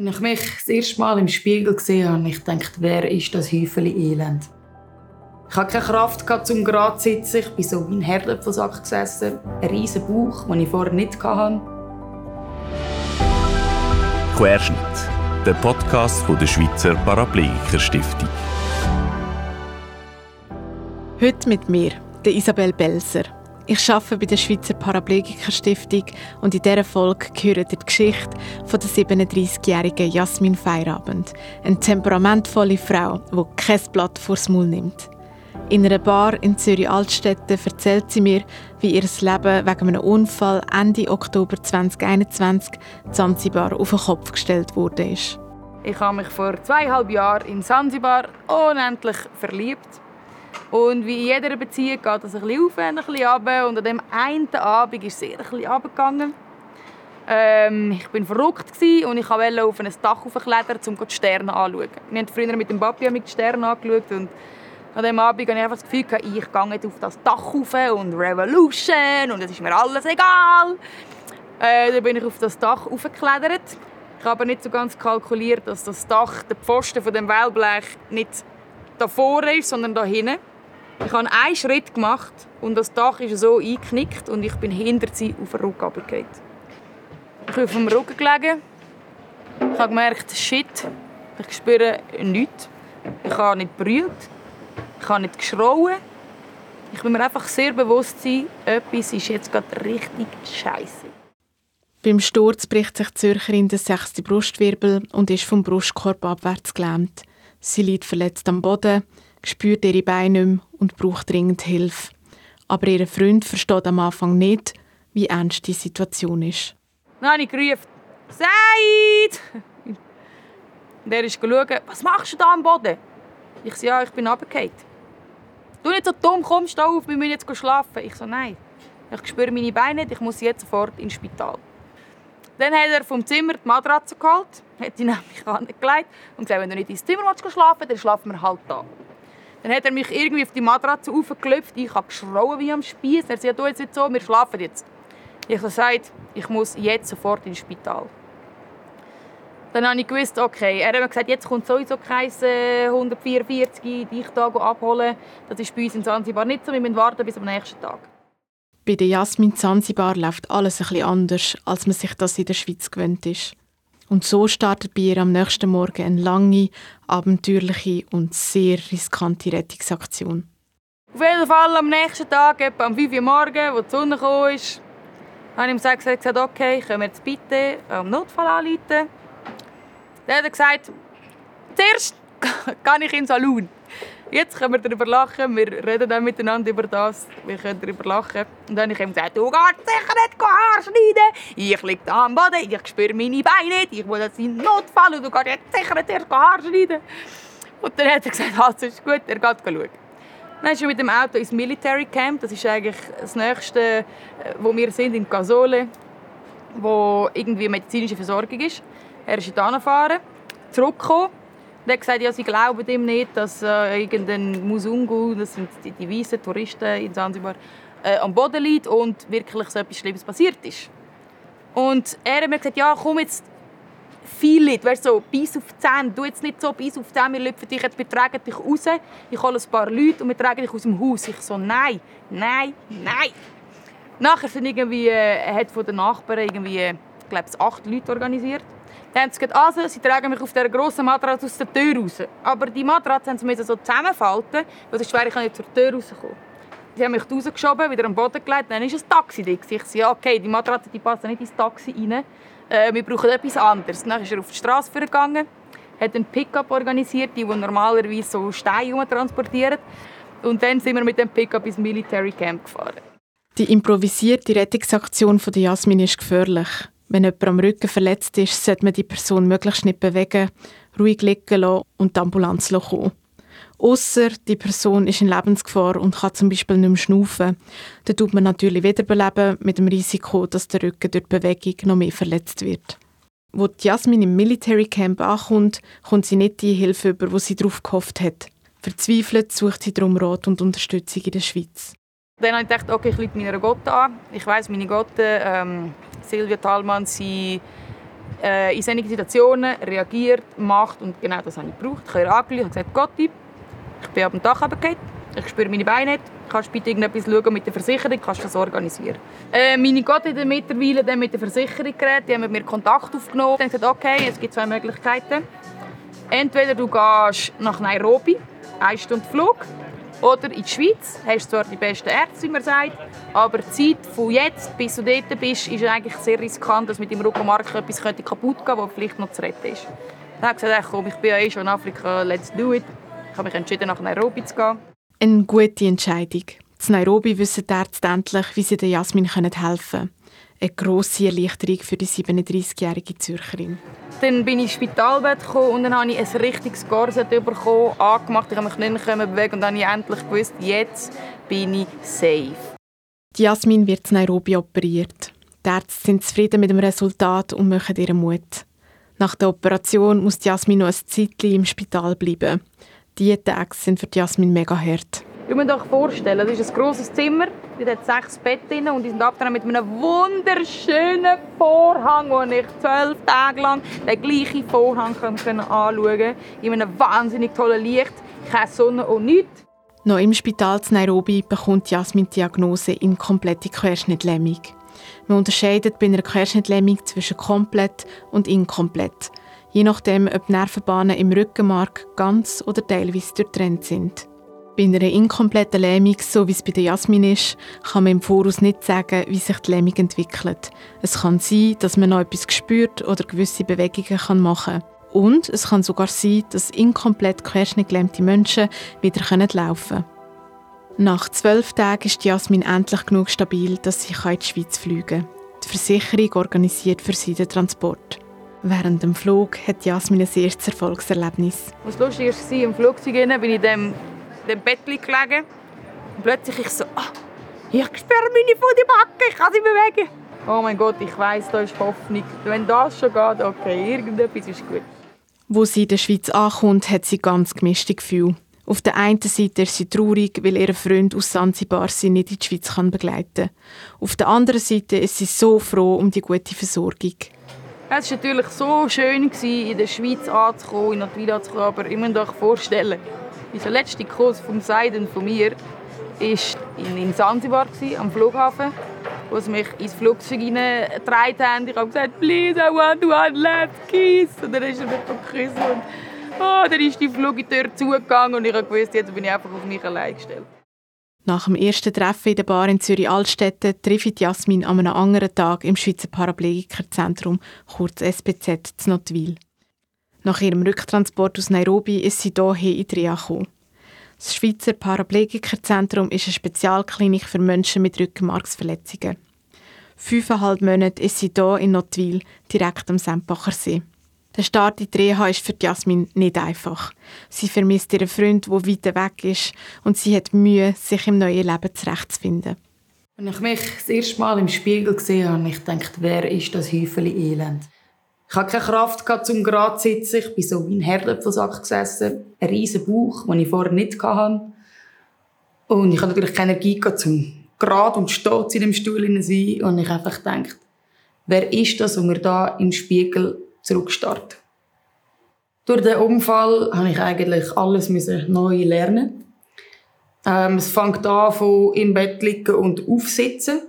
Als ich mich das erste Mal im Spiegel gesehen habe, ich gedacht, wer ist das Häufeli Elend? Ich hatte keine Kraft, zum gerade zu sitzen. Ich bin so wie ein Herdöpfelsack gesessen. Ein riesiger Bauch, den ich vorher nicht hatte. Querschnitt, der Podcast der Schweizer Paraplegiker Stiftung. Heute mit mir, der Isabel Belser. Ich arbeite bei der Schweizer Paraplegiker Stiftung und in dieser Folge gehört die Geschichte von der 37-jährigen Jasmin Feierabend, eine temperamentvolle Frau, die kein Blatt vors Maul nimmt. In einer Bar in Zürich-Altstetten erzählt sie mir, wie ihr Leben wegen einem Unfall Ende Oktober 2021 Zanzibar auf den Kopf gestellt wurde. Ich habe mich vor zweieinhalb Jahren in Zanzibar unendlich verliebt und wie in jeder Beziehung geht es ein bisschen auf und ein bisschen runter. Und an dem einen Abend ist es sehr ein bisschen runtergegangen. Ähm, ich war verrückt und ich wollte auf ein Dach klettern, um die Sterne anzuschauen. Wir haben früher mit dem Papi die Sterne angeschaut und an diesem Abend hatte ich einfach das Gefühl, ich gehe auf das Dach rauf und Revolution und es ist mir alles egal. Äh, dann bin ich auf das Dach geklettert. Ich habe aber nicht so ganz kalkuliert, dass das Dach, der Pfosten von dem Wellblech nicht da vorne ist, sondern da hinten. Ich habe einen Schritt gemacht und das Dach ist so eingeknickt und ich bin hinter sie auf den Rücken runtergefallen. Ich bin auf dem Rücken gelegen. Ich habe gemerkt, shit, ich spüre nichts. Ich habe nicht brüllt. Ich habe nicht geschrauen. Ich bin mir einfach sehr bewusst etwas ist jetzt gerade richtig scheiße. Beim Sturz bricht sich die Zürcherin den sechsten Brustwirbel und ist vom Brustkorb abwärts gelähmt. Sie liegt verletzt am Boden, spürt ihre Beine nicht mehr und braucht dringend Hilfe. Aber ihr Freund versteht am Anfang nicht, wie ernst die Situation ist. Dann habe ich gerufen, «Seid!» Und er ist geschaut, «Was machst du da am Boden?» Ich so, «Ja, ich bin runtergefallen.» «Du nicht so dumm, komm, steh auf, wir müssen jetzt schlafen.» Ich so, «Nein, ich spüre meine Beine nicht, ich muss jetzt sofort ins Spital.» Dann hat er vom Zimmer die Matratze geholt, hat die nämlich angelegt und gesagt, wenn du nicht ins Zimmer willst, schlafen dann schlafen wir halt da. Dann hat er mich irgendwie auf die Matratze aufgeklopft. Ich habe geschrauen wie am Spieß. Er sagt, du jetzt nicht so, wir schlafen jetzt. Ich habe gesagt, ich muss jetzt sofort ins Spital. Dann habe ich gewusst, okay, er hat mir gesagt, jetzt kommt sowieso kein 144, äh, dich da abholen. Das ist bei uns in Zanzibar nicht so, wir müssen warten bis am nächsten Tag. Bei der Jasmin Zanzibar läuft alles bisschen anders, als man sich das in der Schweiz gewöhnt ist. Und so startet bei ihr am nächsten Morgen eine lange, abenteuerliche und sehr riskante Rettungsaktion. Auf jeden Fall am nächsten Tag, etwa um 5 Uhr morgens, als die Sonne kam, habe ich ihm gesagt, okay, können wir jetzt bitte am Notfall anrufen. Dann hat er gesagt, zuerst kann ich in den Salon. Jetzt können wir darüber lachen, wir reden dann miteinander über das, wir können darüber lachen. Und dann habe ich ihm gesagt, du gehst sicher nicht Haar schneiden. Ich liege da am Boden, ich spüre meine Beine nicht, ich muss jetzt in Notfall und du gehst jetzt sicher nicht erst Haar schneiden. Und dann hat er gesagt, also ist gut, er geht schauen. Dann ist er mit dem Auto ins Military Camp, das ist eigentlich das nächste, äh, wo wir sind, in Casole, wo irgendwie medizinische Versorgung ist. Er ist gefahren, zurückgekommen der hat gesagt, ja, sie glauben ihm nicht, dass äh, irgendein Musungu, das sind die, die weißen Touristen in Zanzibar, äh, am Boden liegt und wirklich so etwas Schlimmes passiert ist. Und er hat mir gesagt, ja, komm jetzt, viel nicht, weißt so, bis auf die Zähne, du jetzt nicht so bis auf die Zähne, wir lüpfen dich jetzt, wir tragen dich raus, ich hole ein paar Leute und wir tragen dich aus dem Haus. Ich so, nein, nein, nein. Nachher sind irgendwie, äh, er hat von den Nachbarn irgendwie, ich glaube, acht Leute organisiert. Dann haben sie gesagt, also, sie tragen mich auf dieser grossen Matratze aus der Tür raus. Aber die Matratze haben sie so zusammenfalten, weil es schwer ich nicht zur Tür rauskommen. Sie haben mich rausgeschoben, wieder am Boden gelegt, dann ist ein Taxi da. Ich ja, okay, die Matratze die passt nicht ins Taxi rein. Äh, wir brauchen etwas anderes. Dann ist er auf die Straße gegangen, hat einen Pickup organisiert, die, die normalerweise so Steine transportieren. Und dann sind wir mit dem Pickup ins Military Camp gefahren. Die improvisierte Rettungsaktion von Jasmin ist gefährlich. Wenn jemand am Rücken verletzt ist, sollte man die Person möglichst nicht bewegen, ruhig liegen lassen und die Ambulanz kommen. Ausser die Person ist in Lebensgefahr und kann zum Beispiel nicht mehr schnaufen. Dann tut man natürlich wiederbeleben mit dem Risiko, dass der Rücken durch die Bewegung noch mehr verletzt wird. Wo Jasmin im Military Camp ankommt, kommt sie nicht die Hilfe über, wo sie darauf gehofft hat. Verzweifelt sucht sie darum Rat und Unterstützung in der Schweiz. Dann habe ich gedacht, okay, ich rufe meiner Gotte an. Ich weiß, meine Gotte, ähm, Silvia Thalmann, sie äh, in solchen Situationen reagiert, macht und genau das habe ich gebraucht. Ich habe ihr angerufen und gesagt, Gotti, ich bin ab dem Dach runtergefallen, ich spüre meine Beine nicht, kannst du bitte irgendetwas schauen mit der Versicherung, kannst du das organisieren. Äh, meine Gotti hat mittlerweile dann mit der Versicherung geredet, die haben mit mir Kontakt aufgenommen und gesagt, okay, es gibt zwei Möglichkeiten. Entweder du gehst nach Nairobi, eine Stunde Flug, oder in die Schweiz hast du zwar die besten Ärzte, wie man sagt, aber die Zeit von jetzt bis du dort bist, ist eigentlich sehr riskant, dass mit dem Rückenmark etwas kaputt gehen könnte, was vielleicht noch zu retten ist. Dann habe ich gesagt, komm, ich bin ja eh schon in Afrika, let's do it. Ich habe mich entschieden, nach Nairobi zu gehen. Eine gute Entscheidung. In Nairobi wissen die Ärzte endlich, wie sie der Jasmin helfen können. Eine grosse Erleichterung für die 37-jährige Zürcherin. Dann bin ich ins Spitalbett gekommen und dann habe ich ein richtiges Korsett bekommen, angemacht. Ich konnte mich nicht mehr bewegen und dann habe ich endlich gewusst, jetzt bin ich safe. Die Jasmin wird in Nairobi operiert. Die Ärzte sind zufrieden mit dem Resultat und machen ihr Mut. Nach der Operation muss Jasmin noch ein Zeitchen im Spital bleiben. Diese Tage sind für Jasmin mega hart. Ich muss euch vorstellen, das ist ein grosses Zimmer, da hat sechs Betten und die sind abgetrennt mit einem wunderschönen Vorhang, wo ich zwölf Tage lang den gleichen Vorhang anschauen konnte. In einem wahnsinnig tollen Licht, keine Sonne und nichts. Noch im Spital in Nairobi bekommt Jasmin die Diagnose inkomplette Querschnittlähmung. Man unterscheidet bei einer Querschnittlähmung zwischen komplett und inkomplett, je nachdem, ob die Nervenbahnen im Rückenmark ganz oder teilweise durchtrennt sind. Bei einer inkompletten Lähmung, so wie es bei der Jasmin ist, kann man im Voraus nicht sagen, wie sich die Lähmung entwickelt. Es kann sein, dass man noch etwas spürt oder gewisse Bewegungen machen kann. Und es kann sogar sein, dass inkomplett querschnittgelähmte Menschen wieder laufen können. Nach zwölf Tagen ist Jasmin endlich genug stabil, dass sie in die Schweiz fliegen kann. Die Versicherung organisiert für sie den Transport. Während dem Flug hat Jasmin ein erstes Erfolgserlebnis. Was lustig war, im Flugzeug bin ich dem dem Bett gelegen. Und plötzlich ich so, ah, ich spüre meine Backe, ich kann sie bewegen. Oh mein Gott, ich weiß, da ist Hoffnung. Wenn das schon geht, okay, irgendetwas ist gut. Wo sie in der Schweiz ankommt, hat sie ganz gemischte Gefühle. Auf der einen Seite ist sie traurig, weil ihr Freund aus Sansibar sie nicht in die Schweiz kann begleiten kann. Auf der anderen Seite ist sie so froh um die gute Versorgung. Es war natürlich so schön, in der Schweiz anzukommen, in Notwil anzukommen, aber ich muss euch vorstellen, unser letzter Kurs vom Seiden von mir war in, Zanzibar, am Flughafen, wo sie mich ins Flugzeug hineingetragen haben. Ich habe gesagt, please, I want one last kiss. Und dann ist er mich geküsst und oh, dann ist die Flugtür zugegangen und ich habe gewusst, jetzt bin ich einfach auf mich allein gestellt. Nach dem ersten Treffen in der Bar in Zürich-Altstetten trifft Jasmin an einem anderen Tag im Schweizer Paraplegikerzentrum, kurz SPZ, zu Notwil. Nach ihrem Rücktransport aus Nairobi ist sie hierher in Reha gekommen. Das Schweizer Paraplegikerzentrum ist eine Spezialklinik für Menschen mit Rückenmarksverletzungen. Fünfeinhalb Monate ist sie hier in Notwil, direkt am Sempacher See. Der Start in die ist für Jasmin nicht einfach. Sie vermisst ihren Freund, der weit weg ist, und sie hat Mühe, sich im neuen Leben zurechtzufinden. Als ich mich das erste Mal im Spiegel gesehen habe, ich gedacht, wer ist das Häufeli Elend? Ich hatte keine Kraft zum gerade zu sitzen. Ich bin so wie ein Herdöpfelsack gesessen. Ein riesen Bauch, den ich vorher nicht hatte. Und ich hatte natürlich keine Energie zum gerade und stolz in dem Stuhl sein. Und ich einfach gedacht, wer ist das, und mir da im Spiegel zurückstartet? Durch den Unfall habe ich eigentlich alles neu lernen. Ähm, es fängt an von im Bett liegen und aufsitzen.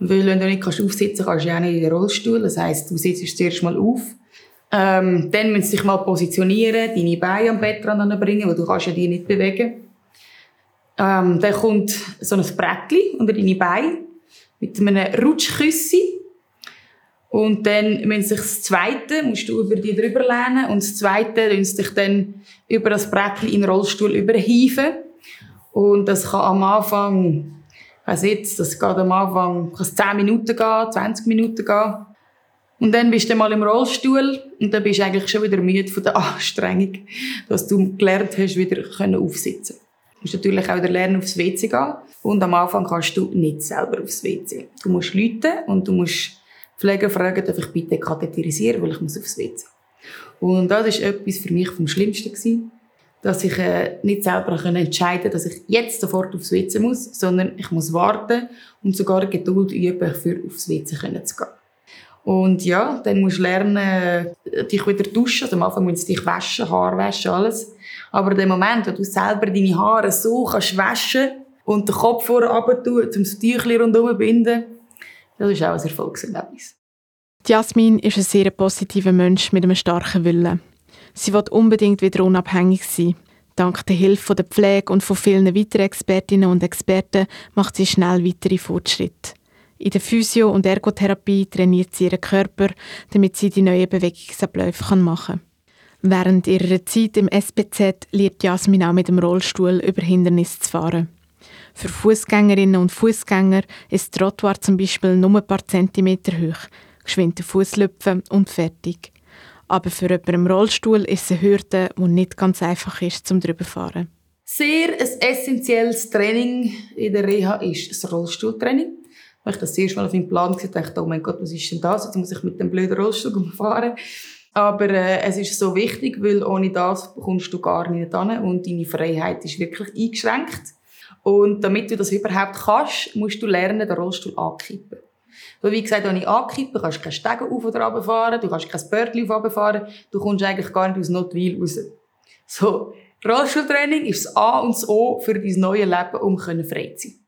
Weil wenn du nicht kannst aufsitzen kannst, kannst du auch nicht in den Rollstuhl. Das heisst, du sitzt zuerst mal auf. Ähm, dann musst du dich mal positionieren, deine Beine am Bettrand bringen, weil du kannst ja die nicht bewegen. Ähm, dann kommt so ein Brettchen unter deine Beine mit einem Rutschküssi. Und dann muss sich das zweite, musst du über die drüber lehnen und das zweite musst dich dann über das Brettchen in den Rollstuhl überhieven. Und das kann am Anfang also jetzt, das geht am Anfang, kann 10 Minuten gehen, 20 Minuten gehen. Und dann bist du mal im Rollstuhl und dann bist du eigentlich schon wieder müde von der Anstrengung, dass du gelernt hast, wieder aufsitzen Du musst natürlich auch wieder lernen, aufs WC gehen. Und am Anfang kannst du nicht selber aufs WC. Du musst läuten und du musst Pfleger fragen, darf ich bitte katheterisieren, weil ich muss aufs WC. Und das war etwas für mich vom Schlimmsten. Gewesen dass ich äh, nicht selber entscheiden kann, dass ich jetzt sofort aufs WC muss, sondern ich muss warten und sogar Geduld üben, für aufs WC zu gehen. Und ja, dann musst du lernen, dich wieder duschen. Also am Anfang musst du dich waschen, Haar waschen, alles. Aber in dem Moment, wo du selber deine Haare so kannst waschen und den Kopf vorher runter tun, um das Tüchlein rundherum binden, das ist auch ein Erfolgserlebnis. Jasmin ist ein sehr positiver Mensch mit einem starken Willen. Sie will unbedingt wieder unabhängig sein. Dank der Hilfe der Pflege und von vielen weiteren Expertinnen und Experten macht sie schnell weitere Fortschritte. In der Physio- und Ergotherapie trainiert sie ihren Körper, damit sie die neuen Bewegungsabläufe machen kann. Während ihrer Zeit im SPZ lernt Jasmin auch mit dem Rollstuhl über Hindernisse zu fahren. Für Fußgängerinnen und Fußgänger ist Trottoir zum Beispiel nur ein paar Zentimeter hoch, geschwind den Fuß lüpfen und fertig. Aber für jemanden im Rollstuhl ist es eine Hürde, die nicht ganz einfach ist zum drüber fahren. Sehr ein essentielles Training in der Reha ist das Rollstuhltraining. Als ich das erste Mal auf meinem Plan gesehen dachte oh mein Gott, was ist denn das? Jetzt muss ich mit dem blöden Rollstuhl fahren. Aber äh, es ist so wichtig, weil ohne das kommst du gar nicht hin und deine Freiheit ist wirklich eingeschränkt. Und damit du das überhaupt kannst, musst du lernen, den Rollstuhl ankippen. Weil, wie gesagt, wenn ich kannst du keine Stege auf oder runter fahren, du kannst kein Bördchen auf fahren, du kommst eigentlich gar nicht aus Notwil raus. So, Rollstuhltraining ist das A und das O für dein neues Leben, um frei zu sein.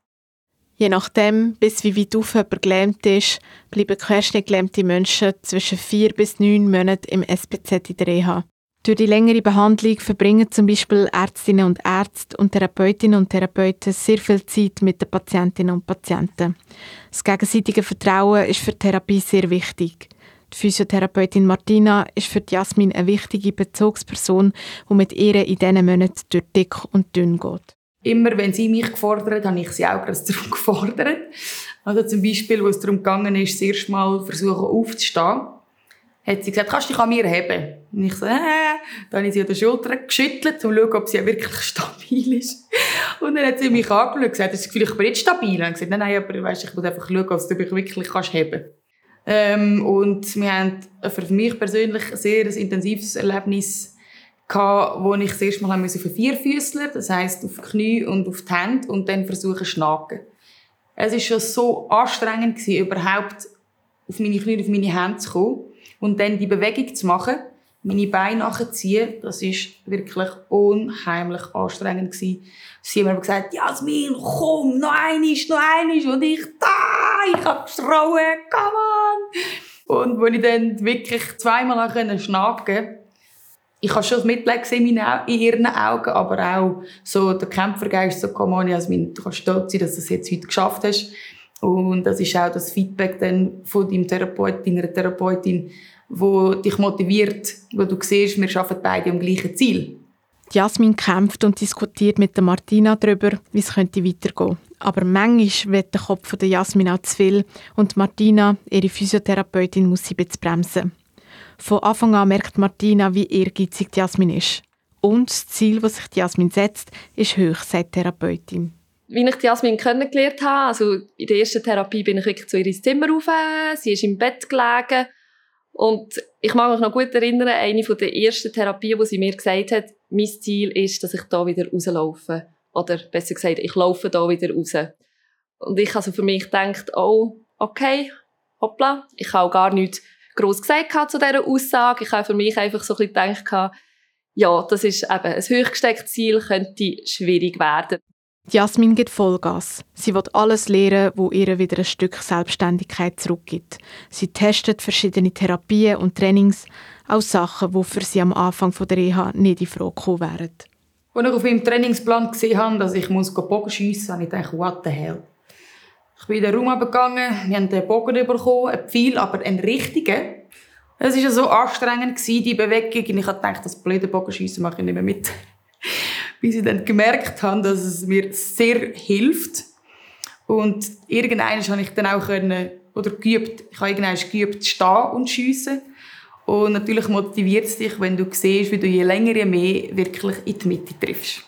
Je nachdem, bis wie weit auf jemand gelähmt ist, bleiben querschnittgelähmte Menschen zwischen vier bis neun Monaten im SPZ in der Reha. Durch die längere Behandlung verbringen zum Beispiel Ärztinnen und Ärzte und Therapeutinnen und Therapeuten sehr viel Zeit mit den Patientinnen und Patienten. Das gegenseitige Vertrauen ist für die Therapie sehr wichtig. Die Physiotherapeutin Martina ist für Jasmin eine wichtige Bezugsperson, die mit ihr in diesen Monaten durch dick und dünn geht. Immer wenn sie mich gefordert habe ich sie auch darum gefordert. Also zum Beispiel, wo es darum gegangen ist, das erste Mal versuchen aufzustehen hat sie gesagt, kannst du dich an mir heben? Und ich so, äh, dann habe ich sie an der Schulter geschüttelt, um zu schauen, ob sie wirklich stabil ist. Und dann hat sie mich angeschaut und gesagt, das Gefühl, ich bin nicht stabil? Und ich gesagt, nein, nein, aber weißt, ich muss einfach schauen, ob du mich wirklich kannst heben ähm, Und wir haben für mich persönlich ein sehr intensives Erlebnis gehabt, wo ich das erste Mal auf Vierfüßler, das heisst auf die Knie und auf die Hände und dann versuchen zu schnacken. Es war schon so anstrengend, gewesen, überhaupt auf meine Knie und auf meine Hände zu kommen und dann die Bewegung zu machen, meine Beine nachziehen, das ist wirklich unheimlich anstrengend gewesen. Sie haben mir gesagt, Jasmin, komm, noch einisch, noch einisch. Und ich, da, ich hab geschrauen, come on. Und als ich dann wirklich zweimal schnacken konnte, ich habe schon das Mitleid in ihren Augen, aber auch so der Kämpfergeist, so, come on, Jasmin, du kannst stolz sein, dass du das jetzt heute geschafft hast. Und das ist auch das Feedback dann von deinem Therapeut, deiner Therapeutin, wo dich motiviert, wo du siehst, wir arbeiten beide am gleichen Ziel. Jasmin kämpft und diskutiert mit der Martina darüber, wie es könnte weitergehen. Aber manchmal wird der Kopf von der Jasmin auch zu viel und Martina, ihre Physiotherapeutin, muss sie bremsen. Von Anfang an merkt Martina, wie ehrgeizig Jasmin ist. Und das Ziel, das sich Jasmin setzt, ist hoch, sagt die Therapeutin wie ich Jasmin kennengelernt habe, also in der ersten Therapie bin ich wirklich zu ihr ins Zimmer rauf, sie ist im Bett gelegen und ich mag mich noch gut erinnern, eine der ersten Therapien, wo sie mir gesagt hat, mein Ziel ist, dass ich da wieder rauslaufe. Oder besser gesagt, ich laufe da wieder raus. Und ich also für mich gedacht, oh, okay, hoppla, ich habe auch gar nichts gross gesagt zu dieser Aussage. Ich habe für mich einfach so ein bisschen gedacht, ja, das ist eben ein hochgestecktes Ziel, könnte schwierig werden. Jasmin gibt Vollgas. Sie will alles lernen, wo ihr wieder ein Stück Selbstständigkeit zurückgibt. Sie testet verschiedene Therapien und Trainings, auch Sachen, die für sie am Anfang der Reha nicht in Frage gekommen wären. Als ich auf meinem Trainingsplan gesehen habe, dass ich Bogen schiessen muss, habe ich what the hell. Ich bin in den Raum gegangen, wir haben den Bogen bekommen, ein Pfeil, aber einen richtigen. Es war so anstrengend, die Bewegung, und ich gedacht, das blöde Bogenschiessen mache ich nicht mehr mit bis ich dann gemerkt habe, dass es mir sehr hilft. Und irgendwann habe ich dann auch können, oder geübt, ich habe irgendwann geübt, stehen und schiessen. Und natürlich motiviert es dich, wenn du siehst, wie du je länger, je mehr wirklich in die Mitte triffst.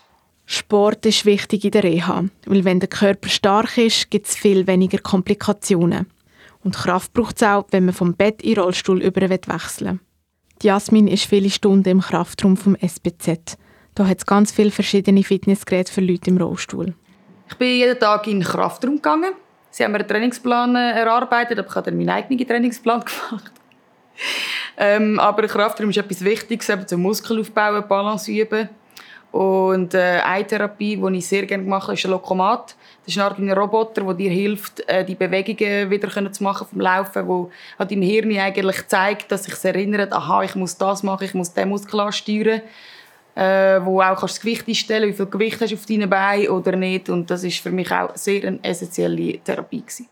Sport ist wichtig in der Reha, weil wenn der Körper stark ist, gibt es viel weniger Komplikationen. Und Kraft braucht es auch, wenn man vom Bett in den Rollstuhl über wechseln will. Jasmin ist viele Stunden im Kraftraum vom SBZ. Da hat es ganz viele verschiedene Fitnessgeräte für Leute im Rollstuhl. Ich bin jeden Tag in den Kraftraum gegangen. Sie haben mir einen Trainingsplan äh, erarbeitet, aber ich habe dann meinen eigenen Trainingsplan gemacht. ähm, aber Kraftraum ist etwas Wichtiges, eben zum Muskelaufbau, Balance üben. Und äh, eine Therapie, die ich sehr gerne mache, ist ein Lokomat. Das ist ein Roboter, der dir hilft, äh, die Bewegungen wieder zu machen vom Laufen, wo hat im Hirn eigentlich zeigt, dass sich erinnert, aha, ich muss das machen, ich muss den Muskel ansteuern, äh, wo auch kannst das Gewicht einstellen, wie viel Gewicht hast du auf deinen Beinen oder nicht. Und das ist für mich auch sehr eine essentielle Therapie gewesen.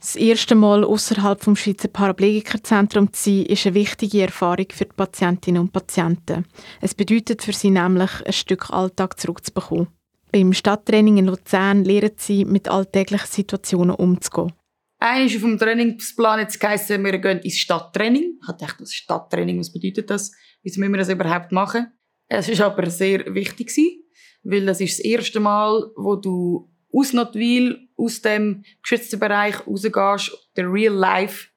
Das erste Mal außerhalb vom Schweizer Paraplegikerzentrum zu sein, ist eine wichtige Erfahrung für die Patientinnen und Patienten. Es bedeutet für sie nämlich, ein Stück Alltag zurückzubekommen. Beim Stadttraining in Luzern lernen sie, mit alltäglichen Situationen umzugehen. Einmal auf dem Trainingsplan jetzt geheißen, wir gehen ins Stadttraining. Ich dachte, das Stadttraining, was bedeutet das? Wie müssen wir das überhaupt machen? Es war aber sehr wichtig, weil das ist das erste Mal, wo du aus Notwil, aus dem geschützten Bereich rausgehst, der Real Life.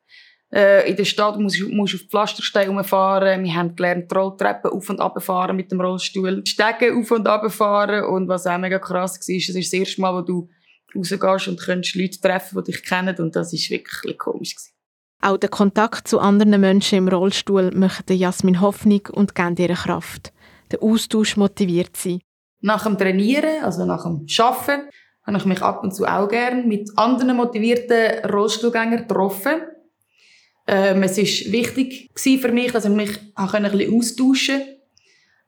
Äh, in der Stadt musst du auf Pflastersteinen rumfahren. Wir haben gelernt, Rolltreppen auf und ab fahren mit dem Rollstuhl, Stege auf und ab fahren. Und was auch mega krass war, es ist das erste Mal, wo du rausgehst und kannst Leute treffen, die dich kennen. Und das war wirklich komisch. Gewesen. Auch der Kontakt zu anderen Menschen im Rollstuhl macht Jasmin Hoffnung und gibt ihr Kraft. Der Austausch motiviert sie. Nach dem Trainieren, also nach dem Arbeiten, habe ich mich ab und zu auch gerne mit anderen motivierten Rollstuhlgängern getroffen. Ähm, es war wichtig für mich, dass ich mich ein bisschen austauschen konnte.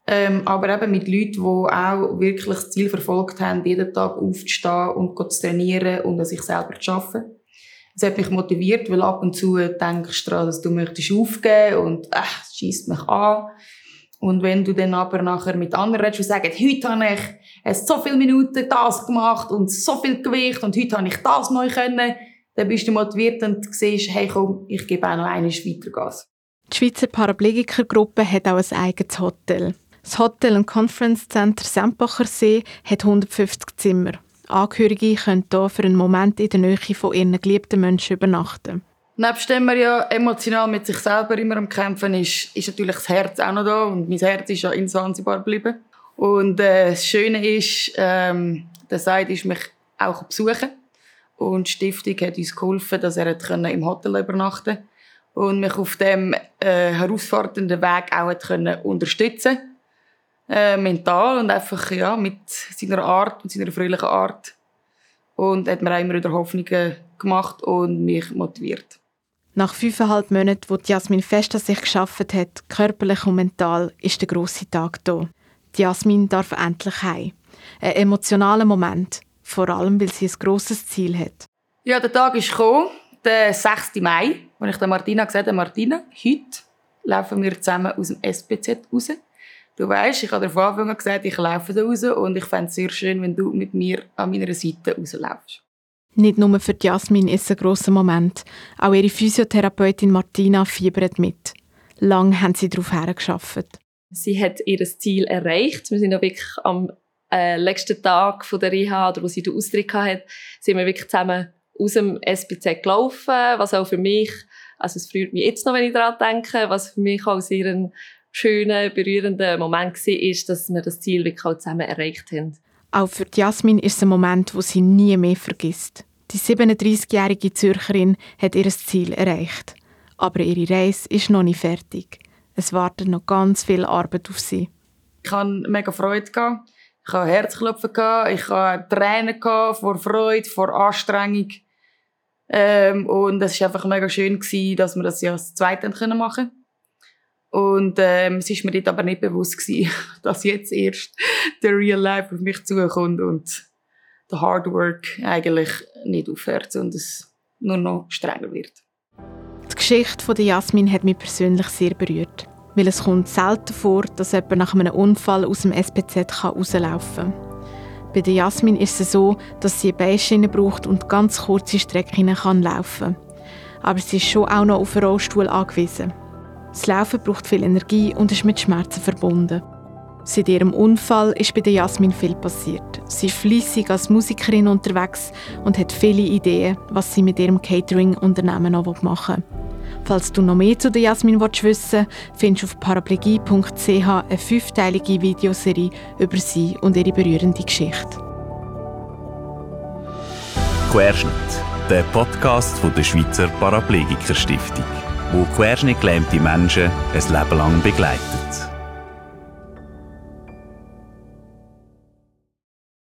Ähm, aber eben mit Leuten, die auch wirklich das Ziel verfolgt haben, jeden Tag aufzustehen und zu trainieren und an sich selber zu arbeiten. Das hat mich motiviert, weil ab und zu denkst du daran, dass du möchtest aufgeben und äh, es schießt mich an. Und wenn du dann aber nachher mit anderen redest und sagst, heute habe ich so viele Minuten das gemacht und so viel Gewicht und heute habe ich das neu können, dann bist du motiviert und siehst, hey komm, ich gebe auch noch eine weiter Gas. Die Schweizer Paraplegikergruppe hat auch ein eigenes Hotel. Das Hotel und Conference Center Sempacher See hat 150 Zimmer. Angehörige können hier für einen Moment in der Nähe von ihren geliebten Menschen übernachten. Nebst dem man ja emotional mit sich selber immer am Kämpfen ist, ist natürlich das Herz auch noch da. Und mein Herz ist ja in Zanzibar geblieben. Und äh, das Schöne ist, ähm, der Seid ist mich auch besuchen. Und die Stiftung hat uns geholfen, dass er im Hotel übernachten konnte. Und mich auf dem äh, herausfordernden Weg auch können unterstützen äh, mental und einfach ja, mit seiner Art und seiner fröhlichen Art. Und hat mir auch immer wieder Hoffnungen gemacht und mich motiviert. Nach fünfeinhalb Monaten, wo Jasmin fest an sich geschafft hat, körperlich und mental, ist der grosse Tag da. Jasmin darf endlich heim. Ein emotionaler Moment, vor allem, weil sie ein grosses Ziel hat. Ja, der Tag ist gekommen, der 6. Mai, als ich Martina gesagt habe, Martina, heute laufen wir zusammen aus dem SPZ raus. Du weißt, ich habe von Anfang an gesagt, ich laufe da raus und ich fände es sehr schön, wenn du mit mir an meiner Seite rauslaufst. Nicht nur für Jasmin ist es ein grosser Moment. Auch ihre Physiotherapeutin Martina fiebert mit. Lang haben sie darauf hergeschafft. Sie hat ihr Ziel erreicht. Wir sind ja wirklich am äh, letzten Tag von der Reha, oder wo sie den Austritt hatte, sind wir wirklich zusammen aus dem SPZ gelaufen, was auch für mich, also es freut mich jetzt noch, wenn ich daran denke, was für mich auch sehr ein schöner, berührender Moment war, ist, dass wir das Ziel wirklich auch zusammen erreicht haben. Auch für Jasmin ist es ein Moment, wo sie nie mehr vergisst. Die 37-jährige Zürcherin hat ihr Ziel erreicht. Aber ihre Reise ist noch nicht fertig. Es wartet noch ganz viel Arbeit auf sie. Ich hatte mega Freude. Ich hatte Herzklopfen. Ich hatte Tränen vor Freude, vor Anstrengung. Ähm, und es war einfach mega schön, dass wir das ja als Zweite machen konnten. Und ähm, es ist mir dort aber nicht bewusst gewesen, dass jetzt erst der Real Life auf mich zukommt und der Hard Work eigentlich nicht aufhört und es nur noch strenger wird. Die Geschichte von Jasmin hat mich persönlich sehr berührt, weil es kommt selten vor, dass jemand nach einem Unfall aus dem SPZ rauslaufen kann. Bei der Jasmin ist es so, dass sie eine Beischiene braucht und ganz kurze Strecken laufen kann. Aber sie ist schon auch noch auf einen Rollstuhl angewiesen. Das Laufen braucht viel Energie und ist mit Schmerzen verbunden. Seit ihrem Unfall ist bei der Jasmin viel passiert. Sie ist fleissig als Musikerin unterwegs und hat viele Ideen, was sie mit ihrem Catering-Unternehmen noch machen will. Falls du noch mehr zu der Jasmin wissen willst, findest du auf paraplegie.ch eine fünfteilige Videoserie über sie und ihre berührende Geschichte. Querschnitt der Podcast von der Schweizer Paraplegiker Stiftung, wo querschnittgelähmte Menschen ein Leben lang begleitet.